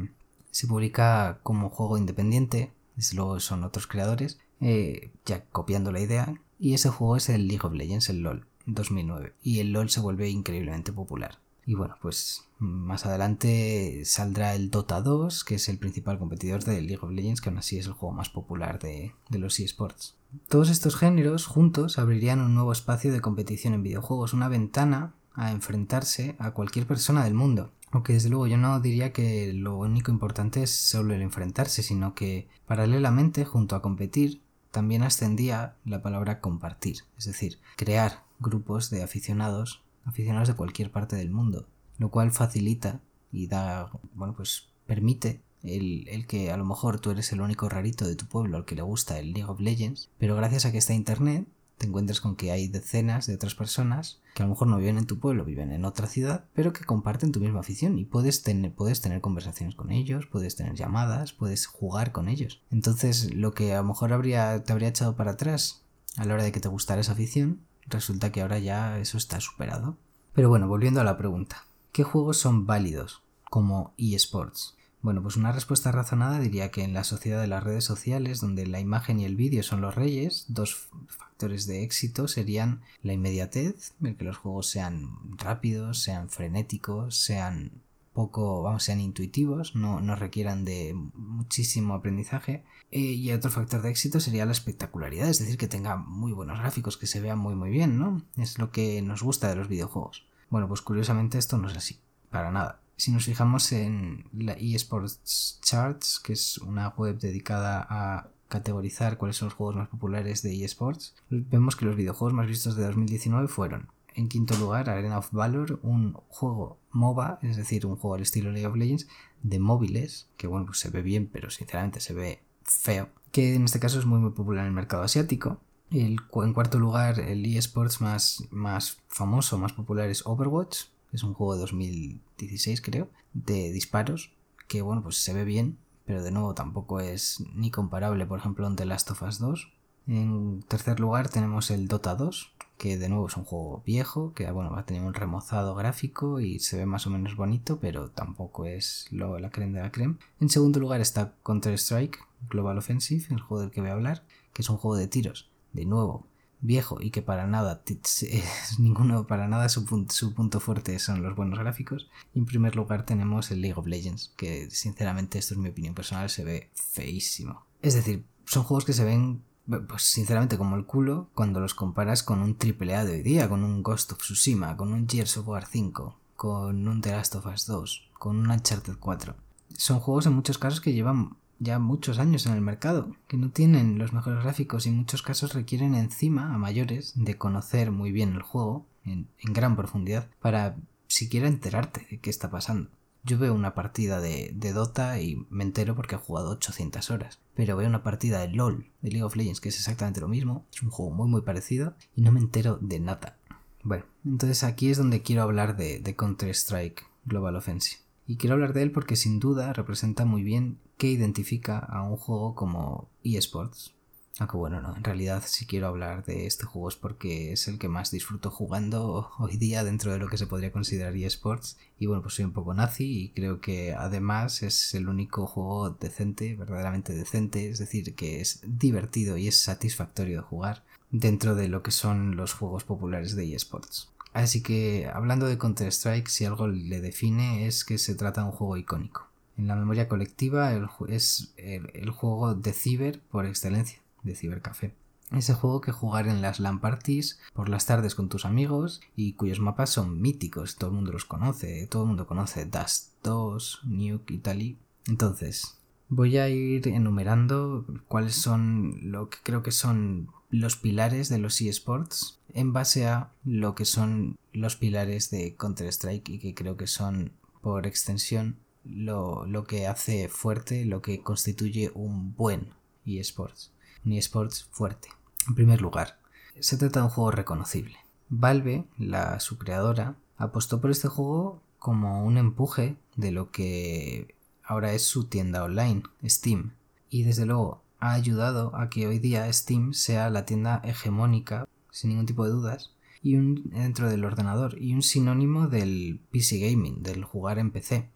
se publica como juego independiente, desde luego son otros creadores, eh, ya copiando la idea, y ese juego es el League of Legends, el LOL, 2009, y el LOL se vuelve increíblemente popular. Y bueno, pues más adelante saldrá el Dota 2, que es el principal competidor de League of Legends, que aún así es el juego más popular de, de los eSports. Todos estos géneros juntos abrirían un nuevo espacio de competición en videojuegos, una ventana a enfrentarse a cualquier persona del mundo. Aunque desde luego yo no diría que lo único importante es solo el enfrentarse, sino que paralelamente, junto a competir, también ascendía la palabra compartir, es decir, crear grupos de aficionados, aficionados de cualquier parte del mundo, lo cual facilita y da, bueno, pues permite el, el, que a lo mejor tú eres el único rarito de tu pueblo al que le gusta el League of Legends, pero gracias a que está Internet te encuentras con que hay decenas de otras personas que a lo mejor no viven en tu pueblo, viven en otra ciudad, pero que comparten tu misma afición y puedes tener, puedes tener conversaciones con ellos, puedes tener llamadas, puedes jugar con ellos. Entonces, lo que a lo mejor habría, te habría echado para atrás a la hora de que te gustara esa afición, resulta que ahora ya eso está superado. Pero bueno, volviendo a la pregunta, ¿qué juegos son válidos como eSports? Bueno, pues una respuesta razonada diría que en la sociedad de las redes sociales, donde la imagen y el vídeo son los reyes, dos factores de éxito serían la inmediatez, el que los juegos sean rápidos, sean frenéticos, sean poco, vamos, sean intuitivos, no, no requieran de muchísimo aprendizaje. Eh, y otro factor de éxito sería la espectacularidad, es decir, que tenga muy buenos gráficos, que se vean muy muy bien, ¿no? Es lo que nos gusta de los videojuegos. Bueno, pues curiosamente esto no es así, para nada. Si nos fijamos en la eSports Charts, que es una web dedicada a categorizar cuáles son los juegos más populares de eSports, vemos que los videojuegos más vistos de 2019 fueron en quinto lugar, Arena of Valor, un juego MOBA, es decir, un juego al estilo League of Legends, de móviles, que bueno, pues se ve bien, pero sinceramente se ve feo, que en este caso es muy, muy popular en el mercado asiático. El, en cuarto lugar, el eSports más, más famoso, más popular es Overwatch, es un juego de 2016 creo, de disparos, que bueno, pues se ve bien, pero de nuevo tampoco es ni comparable, por ejemplo, en The Last of Us 2. En tercer lugar tenemos el Dota 2, que de nuevo es un juego viejo, que bueno, va a tener un remozado gráfico y se ve más o menos bonito, pero tampoco es lo, la creme de la creme. En segundo lugar está Counter-Strike Global Offensive, el juego del que voy a hablar, que es un juego de tiros, de nuevo, viejo y que para nada, ninguno, para nada su, su punto fuerte son los buenos gráficos. Y en primer lugar tenemos el League of Legends, que sinceramente esto es mi opinión personal, se ve feísimo. Es decir, son juegos que se ven pues sinceramente como el culo cuando los comparas con un AAA de hoy día, con un Ghost of Tsushima, con un Gears of War 5, con un The Last of Us 2, con un Uncharted 4. Son juegos en muchos casos que llevan ya muchos años en el mercado, que no tienen los mejores gráficos y en muchos casos requieren encima a mayores de conocer muy bien el juego en, gran profundidad para siquiera enterarte de qué está pasando. Yo veo una partida de, Dota y me entero porque he jugado 800 horas. Pero veo una partida de LOL, de League of Legends, que es exactamente lo mismo. Es un juego muy muy parecido y no me entero de nada. Bueno, entonces aquí es donde quiero hablar de, de Counter-Strike Global Offensive. Y quiero hablar de él porque sin duda representa muy bien qué identifica a un juego como eSports, aunque bueno, no, en realidad si quiero hablar de este juego es porque es el que más disfruto jugando hoy día dentro de lo que se podría considerar eSports. Y bueno, pues soy un poco nazi y creo que además es el único juego decente, verdaderamente decente, es decir, que es divertido y es satisfactorio de jugar dentro de lo que son los juegos populares de eSports. Así que hablando de Counter-Strike, si algo le define es que se trata de un juego icónico. En la memoria colectiva es el juego de ciber por excelencia de Cibercafé. Ese juego que jugar en las LAN parties por las tardes con tus amigos y cuyos mapas son míticos, todo el mundo los conoce, todo el mundo conoce Dust 2, Nuke y tal. Entonces, voy a ir enumerando cuáles son lo que creo que son los pilares de los eSports en base a lo que son los pilares de Counter-Strike y que creo que son por extensión lo, lo que hace fuerte, lo que constituye un buen eSports ni eSports fuerte. En primer lugar, se trata de un juego reconocible. Valve, la su creadora, apostó por este juego como un empuje de lo que ahora es su tienda online, Steam. Y desde luego ha ayudado a que hoy día Steam sea la tienda hegemónica, sin ningún tipo de dudas, y un, dentro del ordenador, y un sinónimo del PC gaming, del jugar en PC.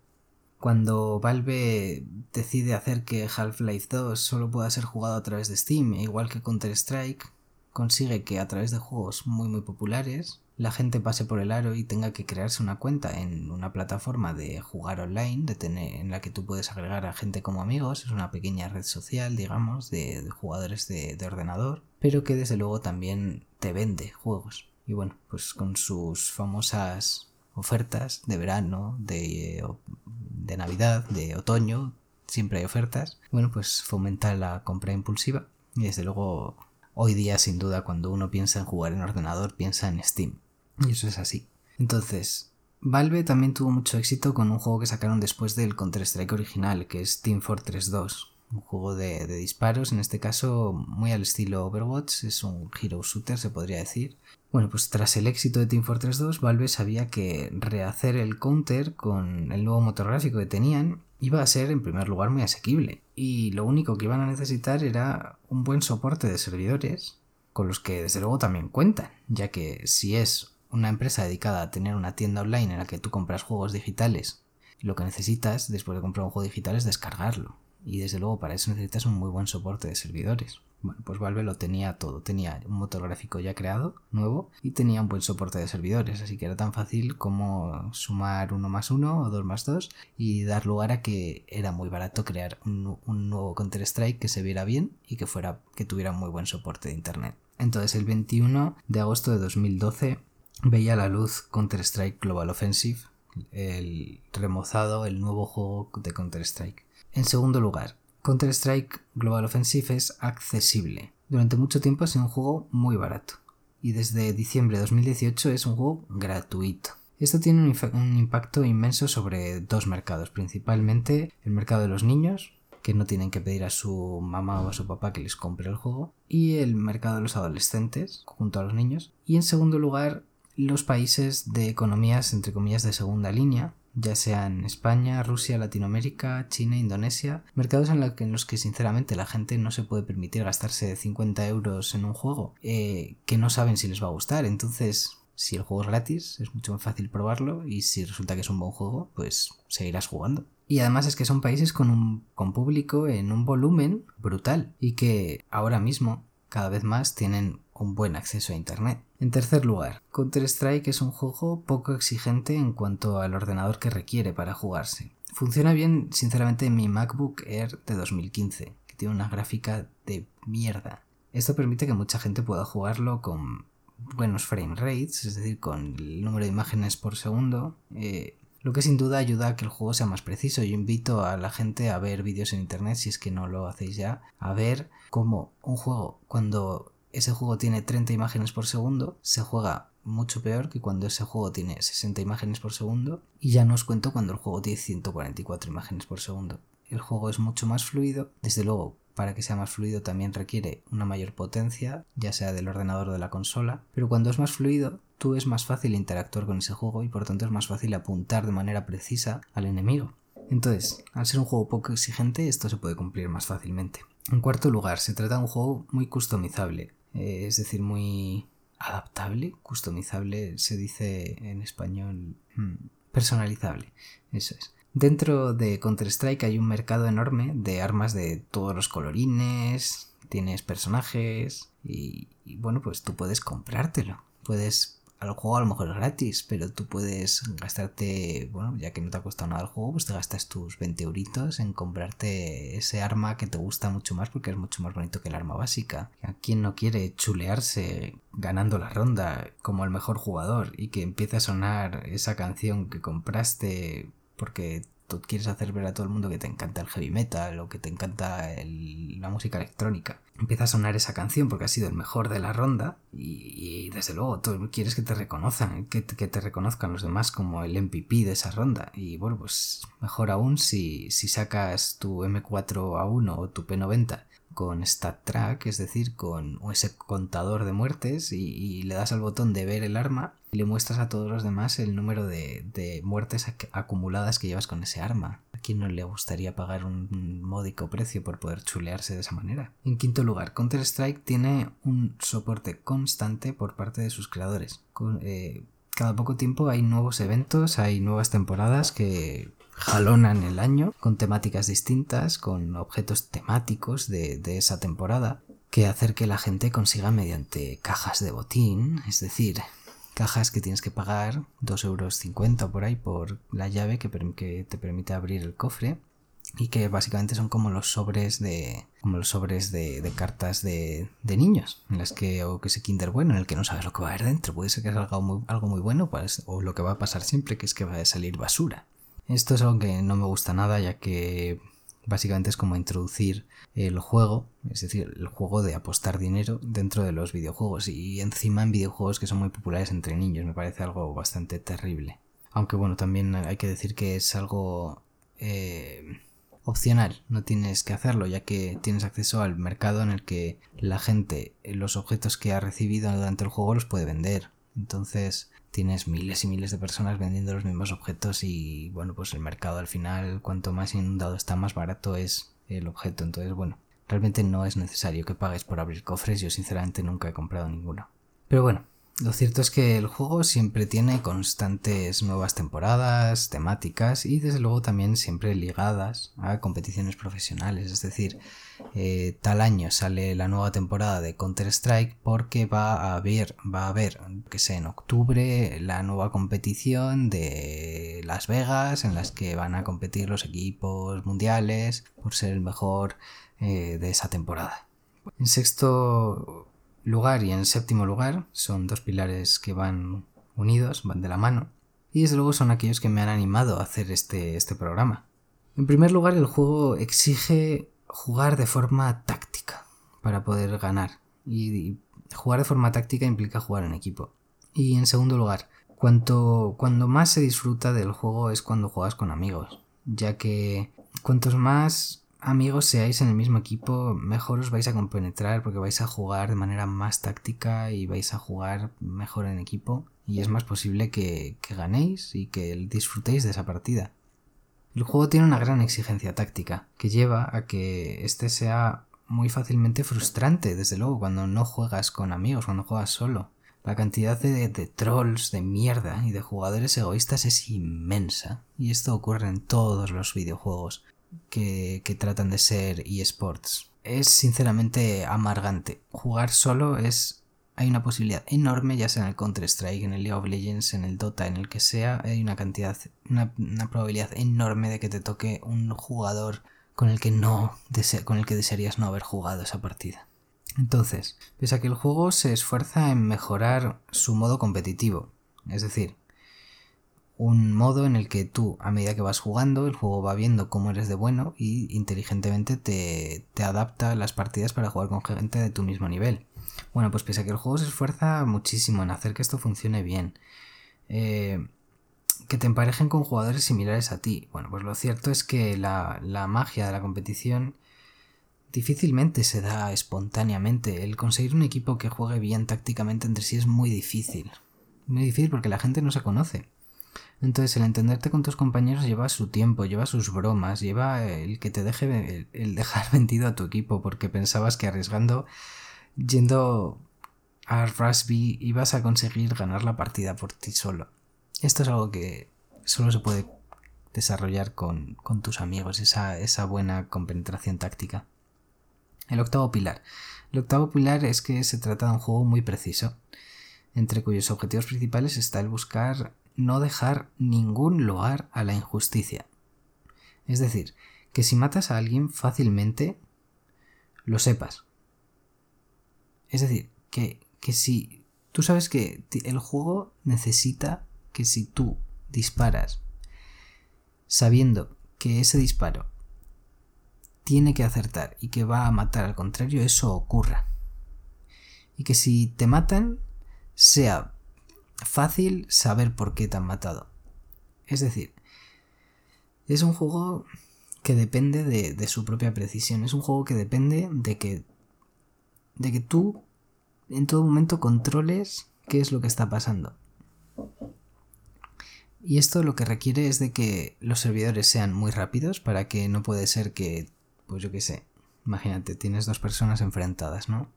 Cuando Valve decide hacer que Half-Life 2 solo pueda ser jugado a través de Steam, igual que Counter-Strike, consigue que a través de juegos muy muy populares la gente pase por el aro y tenga que crearse una cuenta en una plataforma de jugar online, de tener, en la que tú puedes agregar a gente como amigos, es una pequeña red social, digamos, de, jugadores de, de ordenador, pero que desde luego también te vende juegos. Y bueno, pues con sus famosas ofertas de verano, de, de Navidad, de otoño, siempre hay ofertas. Bueno, pues fomenta la compra impulsiva y desde luego hoy día sin duda cuando uno piensa en jugar en ordenador piensa en Steam. Y eso es así. Entonces, Valve también tuvo mucho éxito con un juego que sacaron después del Counter-Strike original, que es Team Fortress 2. Un juego de, de, disparos, en este caso muy al estilo Overwatch, es un hero shooter se podría decir, bueno, pues tras el éxito de Team Fortress 2, Valve sabía que rehacer el counter con el nuevo motor gráfico que tenían iba a ser en primer lugar muy asequible. Y lo único que iban a necesitar era un buen soporte de servidores, con los que desde luego también cuentan, ya que si es una empresa dedicada a tener una tienda online en la que tú compras juegos digitales, lo que necesitas después de comprar un juego digital es descargarlo. Y desde luego para eso necesitas un muy buen soporte de servidores. Bueno, pues Valve lo tenía todo. Tenía un motor gráfico ya creado, nuevo, y tenía un buen soporte de servidores. Así que era tan fácil como sumar uno más uno o dos más dos y dar lugar a que era muy barato crear un, nuevo Counter-Strike que se viera bien y que, fuera, que tuviera muy buen soporte de internet. Entonces el 21 de agosto de 2012 veía la luz Counter-Strike Global Offensive, el remozado, el nuevo juego de Counter-Strike. En segundo lugar, Counter-Strike Global Offensive es accesible. Durante mucho tiempo ha sido un juego muy barato. y desde diciembre de 2018 es un juego gratuito. Esto tiene un, impacto inmenso sobre dos mercados, principalmente el mercado de los niños, que no tienen que pedir a su mamá o a su papá que les compre el juego, y el mercado de los adolescentes, junto a los niños, y en segundo lugar los países de economías entre comillas de segunda línea, ya sean España, Rusia, Latinoamérica, China, Indonesia, mercados en, los que sinceramente la gente no se puede permitir gastarse 50 euros en un juego eh, que no saben si les va a gustar. Entonces, si el juego es gratis, es mucho más fácil probarlo y si resulta que es un buen juego, pues seguirás jugando. Y además es que son países con, un, con público en un volumen brutal y que ahora mismo cada vez más tienen un buen acceso a Internet. En tercer lugar, Counter-Strike es un juego poco exigente en cuanto al ordenador que requiere para jugarse. Funciona bien, sinceramente, en mi MacBook Air de 2015, que tiene una gráfica de mierda. Esto permite que mucha gente pueda jugarlo con buenos frame rates, es decir, con el número de imágenes por segundo, eh, lo que sin duda ayuda a que el juego sea más preciso. Yo invito a la gente a ver vídeos en internet, si es que no lo hacéis ya, a ver cómo un juego, cuando ese juego tiene 30 imágenes por segundo, se juega mucho peor que cuando ese juego tiene 60 imágenes por segundo. Y ya no os cuento cuando el juego tiene 144 imágenes por segundo. El juego es mucho más fluido. Desde luego, para que sea más fluido también requiere una mayor potencia, ya sea del ordenador o de la consola. Pero cuando es más fluido, tú es más fácil interactuar con ese juego y por tanto es más fácil apuntar de manera precisa al enemigo. Entonces, al ser un juego poco exigente, esto se puede cumplir más fácilmente. En cuarto lugar, se trata de un juego muy customizable. Eh, es decir, muy adaptable, customizable, se dice en español hmm, personalizable, eso es. Dentro de Counter-Strike hay un mercado enorme de armas de todos los colorines, tienes personajes y bueno, pues tú puedes comprártelo. Puedes al juego a lo mejor es gratis, pero tú puedes gastarte, bueno, ya que no te ha costado nada el juego, pues te gastas tus 20 euritos en comprarte ese arma que te gusta mucho más porque es mucho más bonito que el arma básica. ¿A quién no quiere chulearse ganando la ronda como el mejor jugador y que empiece a sonar esa canción que compraste porque tú quieres hacer ver a todo el mundo que te encanta el heavy metal o que te encanta la música electrónica. Empieza a sonar esa canción porque ha sido el mejor de la ronda y, desde luego tú quieres que te reconozcan, que, que, te reconozcan los demás como el MVP de esa ronda. Y bueno, pues mejor aún si, si sacas tu M4A1 o tu P90 con Stat Track, es decir, con ese contador de muertes y, le das al botón de ver el arma y le muestras a todos los demás el número de, muertes acumuladas que llevas con ese arma. ¿A quién no le gustaría pagar un módico precio por poder chulearse de esa manera? En quinto lugar, Counter-Strike tiene un soporte constante por parte de sus creadores. Eh, cada poco tiempo hay nuevos eventos, hay nuevas temporadas que jalonan el año con temáticas distintas, con objetos temáticos de, esa temporada, que hacer que la gente consiga mediante cajas de botín, es decir, cajas que tienes que pagar 2,50 euros por ahí por la llave que, te permite abrir el cofre y que básicamente son como los sobres de como los sobres de, cartas de, niños en las que o que ese kinder bueno en el que no sabes lo que va a haber dentro puede ser que es algo muy, algo muy bueno pues, o lo que va a pasar siempre que es que va a salir basura esto es algo que no me gusta nada ya que básicamente es como introducir el juego, es decir, el juego de apostar dinero dentro de los videojuegos y encima en videojuegos que son muy populares entre niños, me parece algo bastante terrible. Aunque bueno, también hay que decir que es algo eh, opcional, no tienes que hacerlo ya que tienes acceso al mercado en el que la gente los objetos que ha recibido durante el juego los puede vender. Entonces, tienes miles y miles de personas vendiendo los mismos objetos y bueno, pues el mercado al final, cuanto más inundado está, más barato es el objeto. Entonces, bueno, realmente no es necesario que pagues por abrir cofres. Yo sinceramente nunca he comprado ninguno. Pero bueno, lo cierto es que el juego siempre tiene constantes nuevas temporadas, temáticas y desde luego también siempre ligadas a competiciones profesionales. Es decir, eh, tal año sale la nueva temporada de Counter-Strike porque va a haber, va a haber, que sé, en octubre la nueva competición de Las Vegas en las que van a competir los equipos mundiales por ser el mejor eh, de esa temporada. En sexto lugar y en séptimo lugar son dos pilares que van unidos, van de la mano, y desde luego son aquellos que me han animado a hacer este, este programa. En primer lugar, el juego exige jugar de forma táctica para poder ganar. Y, jugar de forma táctica implica jugar en equipo. Y en segundo lugar, cuanto, cuando más se disfruta del juego es cuando juegas con amigos, ya que cuantos más amigos seáis en el mismo equipo, mejor os vais a compenetrar porque vais a jugar de manera más táctica y vais a jugar mejor en equipo y es más posible que, que ganéis y que disfrutéis de esa partida. El juego tiene una gran exigencia táctica, que lleva a que este sea muy fácilmente frustrante, desde luego, cuando no juegas con amigos, cuando juegas solo. La cantidad de, trolls, de mierda y de jugadores egoístas es inmensa. Y esto ocurre en todos los videojuegos que, tratan de ser eSports. Es sinceramente amargante. Jugar solo es hay una posibilidad enorme, ya sea en el Counter-Strike, en el League of Legends, en el Dota, en el que sea, hay una cantidad, una, probabilidad enorme de que te toque un jugador con el que no, con el que desearías no haber jugado esa partida. Entonces, pese a que el juego se esfuerza en mejorar su modo competitivo, es decir, un modo en el que tú, a medida que vas jugando, el juego va viendo cómo eres de bueno y inteligentemente te, te adapta las partidas para jugar con gente de tu mismo nivel. Bueno, pues pese a que el juego se esfuerza muchísimo en hacer que esto funcione bien, eh, que te emparejen con jugadores similares a ti. Bueno, pues lo cierto es que la, la magia de la competición difícilmente se da espontáneamente. El conseguir un equipo que juegue bien tácticamente entre sí es muy difícil. Muy difícil porque la gente no se conoce. Entonces el entenderte con tus compañeros lleva su tiempo, lleva sus bromas, lleva el que te deje el dejar vendido a tu equipo porque pensabas que arriesgando yendo a Rasby ibas a conseguir ganar la partida por ti solo. Esto es algo que solo se puede desarrollar con, tus amigos, esa, esa buena compenetración táctica. El octavo pilar. El octavo pilar es que se trata de un juego muy preciso, entre cuyos objetivos principales está el buscar no dejar ningún lugar a la injusticia. Es decir, que si matas a alguien fácilmente, lo sepas, es decir, que, si tú sabes que el juego necesita que si tú disparas sabiendo que ese disparo tiene que acertar y que va a matar al contrario, eso ocurra. Y que si te matan, sea fácil saber por qué te han matado. Es decir, es un juego que depende de, su propia precisión. Es un juego que depende de que de que tú en todo momento controles qué es lo que está pasando. Y esto lo que requiere es de que los servidores sean muy rápidos para que no puede ser que, pues yo qué sé, imagínate, tienes dos personas enfrentadas, ¿no?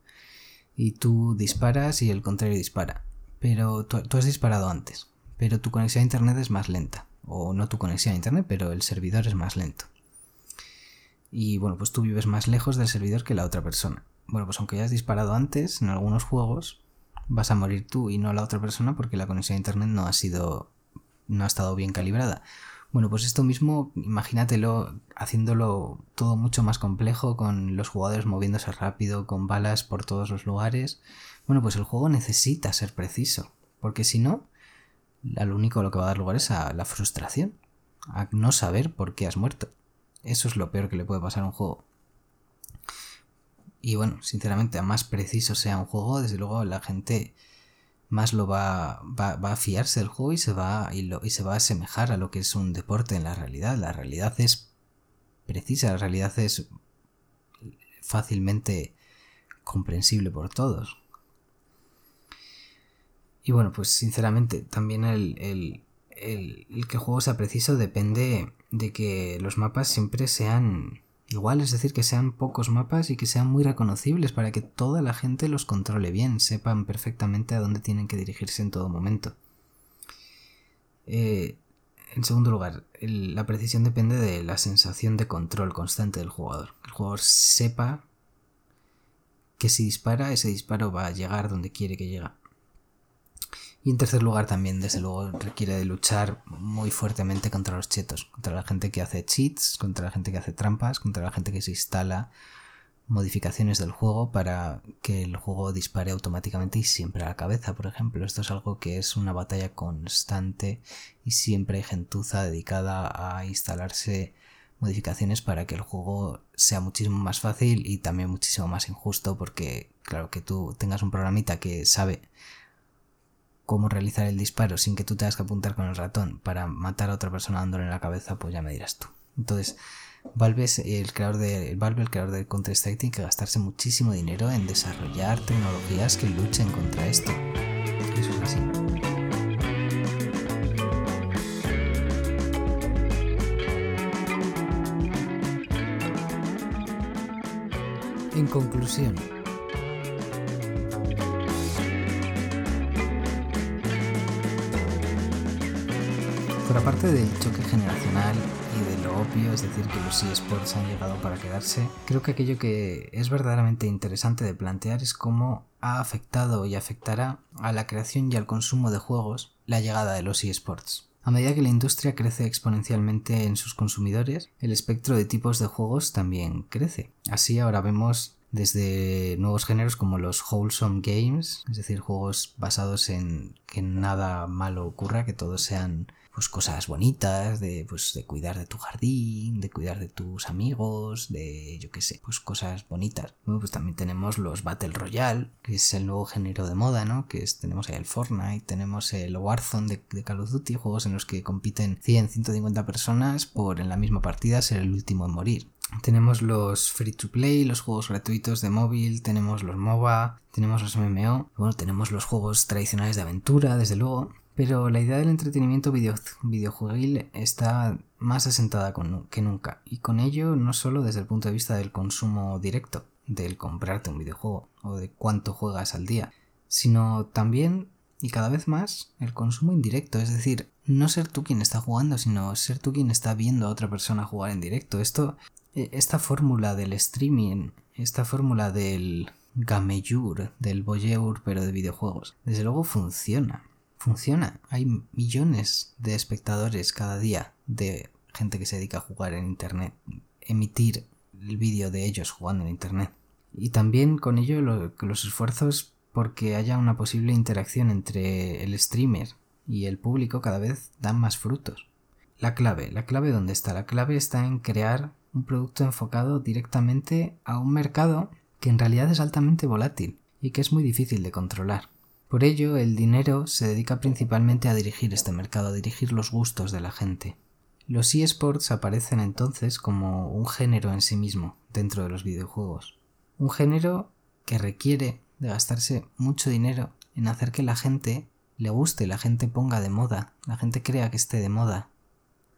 Y tú disparas y el contrario dispara. Pero tú, has disparado antes, pero tu conexión a internet es más lenta. O no tu conexión a internet, pero el servidor es más lento. Y bueno, pues tú vives más lejos del servidor que la otra persona bueno, pues aunque hayas disparado antes en algunos juegos, vas a morir tú y no la otra persona porque la conexión a internet no ha sido no ha estado bien calibrada. Bueno, pues esto mismo, imagínatelo haciéndolo todo mucho más complejo, con los jugadores moviéndose rápido, con balas por todos los lugares. Bueno, pues el juego necesita ser preciso, porque si no, lo único lo que va a dar lugar es a la frustración, a no saber por qué has muerto. Eso es lo peor que le puede pasar a un juego. Y bueno, sinceramente, a más preciso sea un juego, desde luego la gente más lo va, a fiarse del juego y se, va, y, lo, y se va a asemejar a lo que es un deporte en la realidad. La realidad es precisa, la realidad es fácilmente comprensible por todos. Y bueno, pues sinceramente también el, el, el, que juego sea preciso depende de que los mapas siempre sean Igual es decir que sean pocos mapas y que sean muy reconocibles para que toda la gente los controle bien, sepan perfectamente a dónde tienen que dirigirse en todo momento. Eh, en segundo lugar, la precisión depende de la sensación de control constante del jugador. Que el jugador sepa que si dispara, ese disparo va a llegar donde quiere que llegue. Y en tercer lugar también, desde luego, requiere de luchar muy fuertemente contra los chetos, contra la gente que hace cheats, contra la gente que hace trampas, contra la gente que se instala modificaciones del juego para que el juego dispare automáticamente y siempre a la cabeza, por ejemplo. Esto es algo que es una batalla constante y siempre hay gentuza dedicada a instalarse modificaciones para que el juego sea muchísimo más fácil y también muchísimo más injusto porque claro que tú tengas un programita que sabe cómo realizar el disparo sin que tú tengas que apuntar con el ratón para matar a otra persona dándole en la cabeza, pues ya me dirás tú. Entonces, Valve el creador de Valve, el creador de Counter Strike, tiene que gastarse muchísimo dinero en desarrollar tecnologías que luchen contra esto. Eso es así. En conclusión, aparte del choque generacional y de lo obvio, es decir, que los eSports han llegado para quedarse, creo que aquello que es verdaderamente interesante de plantear es cómo ha afectado y afectará a la creación y al consumo de juegos la llegada de los eSports. A medida que la industria crece exponencialmente en sus consumidores, el espectro de tipos de juegos también crece. Así ahora vemos desde nuevos géneros como los wholesome games, es decir, juegos basados en que nada malo ocurra, que todos sean pues cosas bonitas, de pues de cuidar de tu jardín, de cuidar de tus amigos, de yo qué sé, pues cosas bonitas. pues también tenemos los Battle Royale, que es el nuevo género de moda, ¿no? Que es, tenemos ahí el Fortnite, tenemos el Warzone de, de Call of Duty, juegos en los que compiten 100, 150 personas por en la misma partida ser el último en morir. Tenemos los free to play, los juegos gratuitos de móvil, tenemos los MOBA, tenemos los MMO, bueno, tenemos los juegos tradicionales de aventura, desde luego, pero la idea del entretenimiento video, videojueguil está más asentada que nunca, y con ello no solo desde el punto de vista del consumo directo, del comprarte un videojuego o de cuánto juegas al día, sino también y cada vez más el consumo indirecto, es decir, no ser tú quien está jugando, sino ser tú quien está viendo a otra persona jugar en directo. Esto, e, esta fórmula del streaming, esta fórmula del gameyur, del voyeur, pero de videojuegos, desde luego funciona funciona. Hay millones de espectadores cada día de gente que se dedica a jugar en Internet, emitir el vídeo de ellos jugando en Internet. Y también con ello los esfuerzos porque haya una posible interacción entre el streamer y el público cada vez dan más frutos. La clave, la clave dónde está? La clave está en crear un producto enfocado directamente a un mercado que en realidad es altamente volátil y que es muy difícil de controlar. Por ello, el dinero se dedica principalmente a dirigir este mercado, a dirigir los gustos de la gente. Los eSports aparecen entonces como un género en sí mismo dentro de los videojuegos. Un género que requiere de gastarse mucho dinero en hacer que la gente le guste, la gente ponga de moda, la gente crea que esté de moda.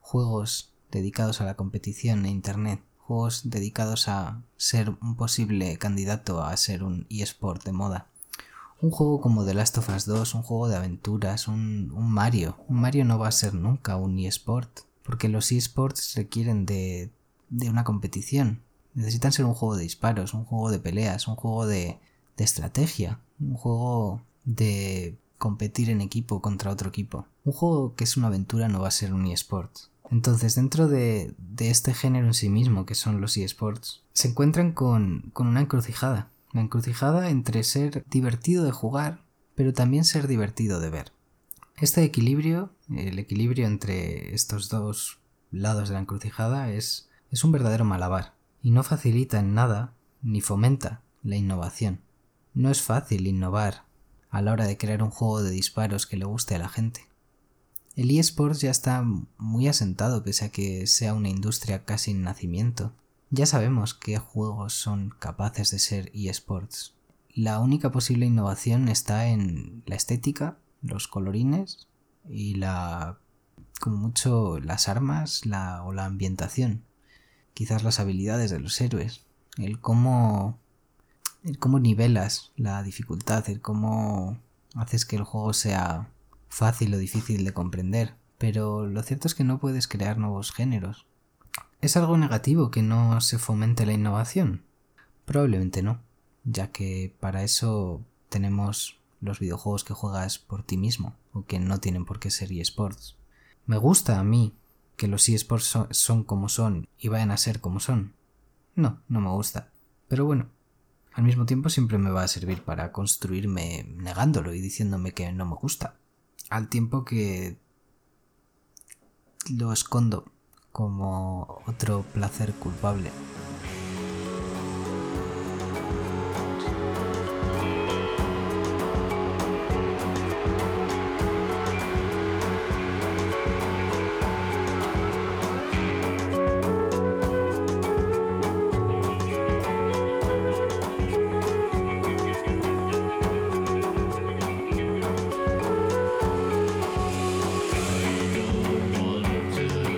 Juegos dedicados a la competición e Internet, juegos dedicados a ser un posible candidato a ser un eSport de moda un juego como The Last of Us 2, un juego de aventuras, un, Mario. Un Mario no va a ser nunca un eSport, porque los eSports requieren de, de una competición. Necesitan ser un juego de disparos, un juego de peleas, un juego de, de estrategia, un juego de competir en equipo contra otro equipo. Un juego que es una aventura no va a ser un eSport. Entonces, dentro de, de, este género en sí mismo, que son los eSports, se encuentran con, con una encrucijada la encrucijada entre ser divertido de jugar, pero también ser divertido de ver. Este equilibrio, el equilibrio entre estos dos lados de la encrucijada, es, es un verdadero malabar, y no facilita en nada ni fomenta la innovación. No es fácil innovar a la hora de crear un juego de disparos que le guste a la gente. El eSports ya está muy asentado pese a que sea una industria casi en nacimiento. Ya sabemos qué juegos son capaces de ser eSports. La única posible innovación está en la estética, los colorines y la como mucho las armas o la ambientación. Quizás las habilidades de los héroes. El cómo el cómo nivelas la dificultad, el cómo haces que el juego sea fácil o difícil de comprender. Pero lo cierto es que no puedes crear nuevos géneros. ¿Es algo negativo que no se fomente la innovación? Probablemente no, ya que para eso tenemos los videojuegos que juegas por ti mismo o que no tienen por qué ser eSports. Me gusta a mí que los eSports son, como son y vayan a ser como son. No, no me gusta. Pero bueno, al mismo tiempo siempre me va a servir para construirme negándolo y diciéndome que no me gusta. Al tiempo que lo escondo como otro placer culpable.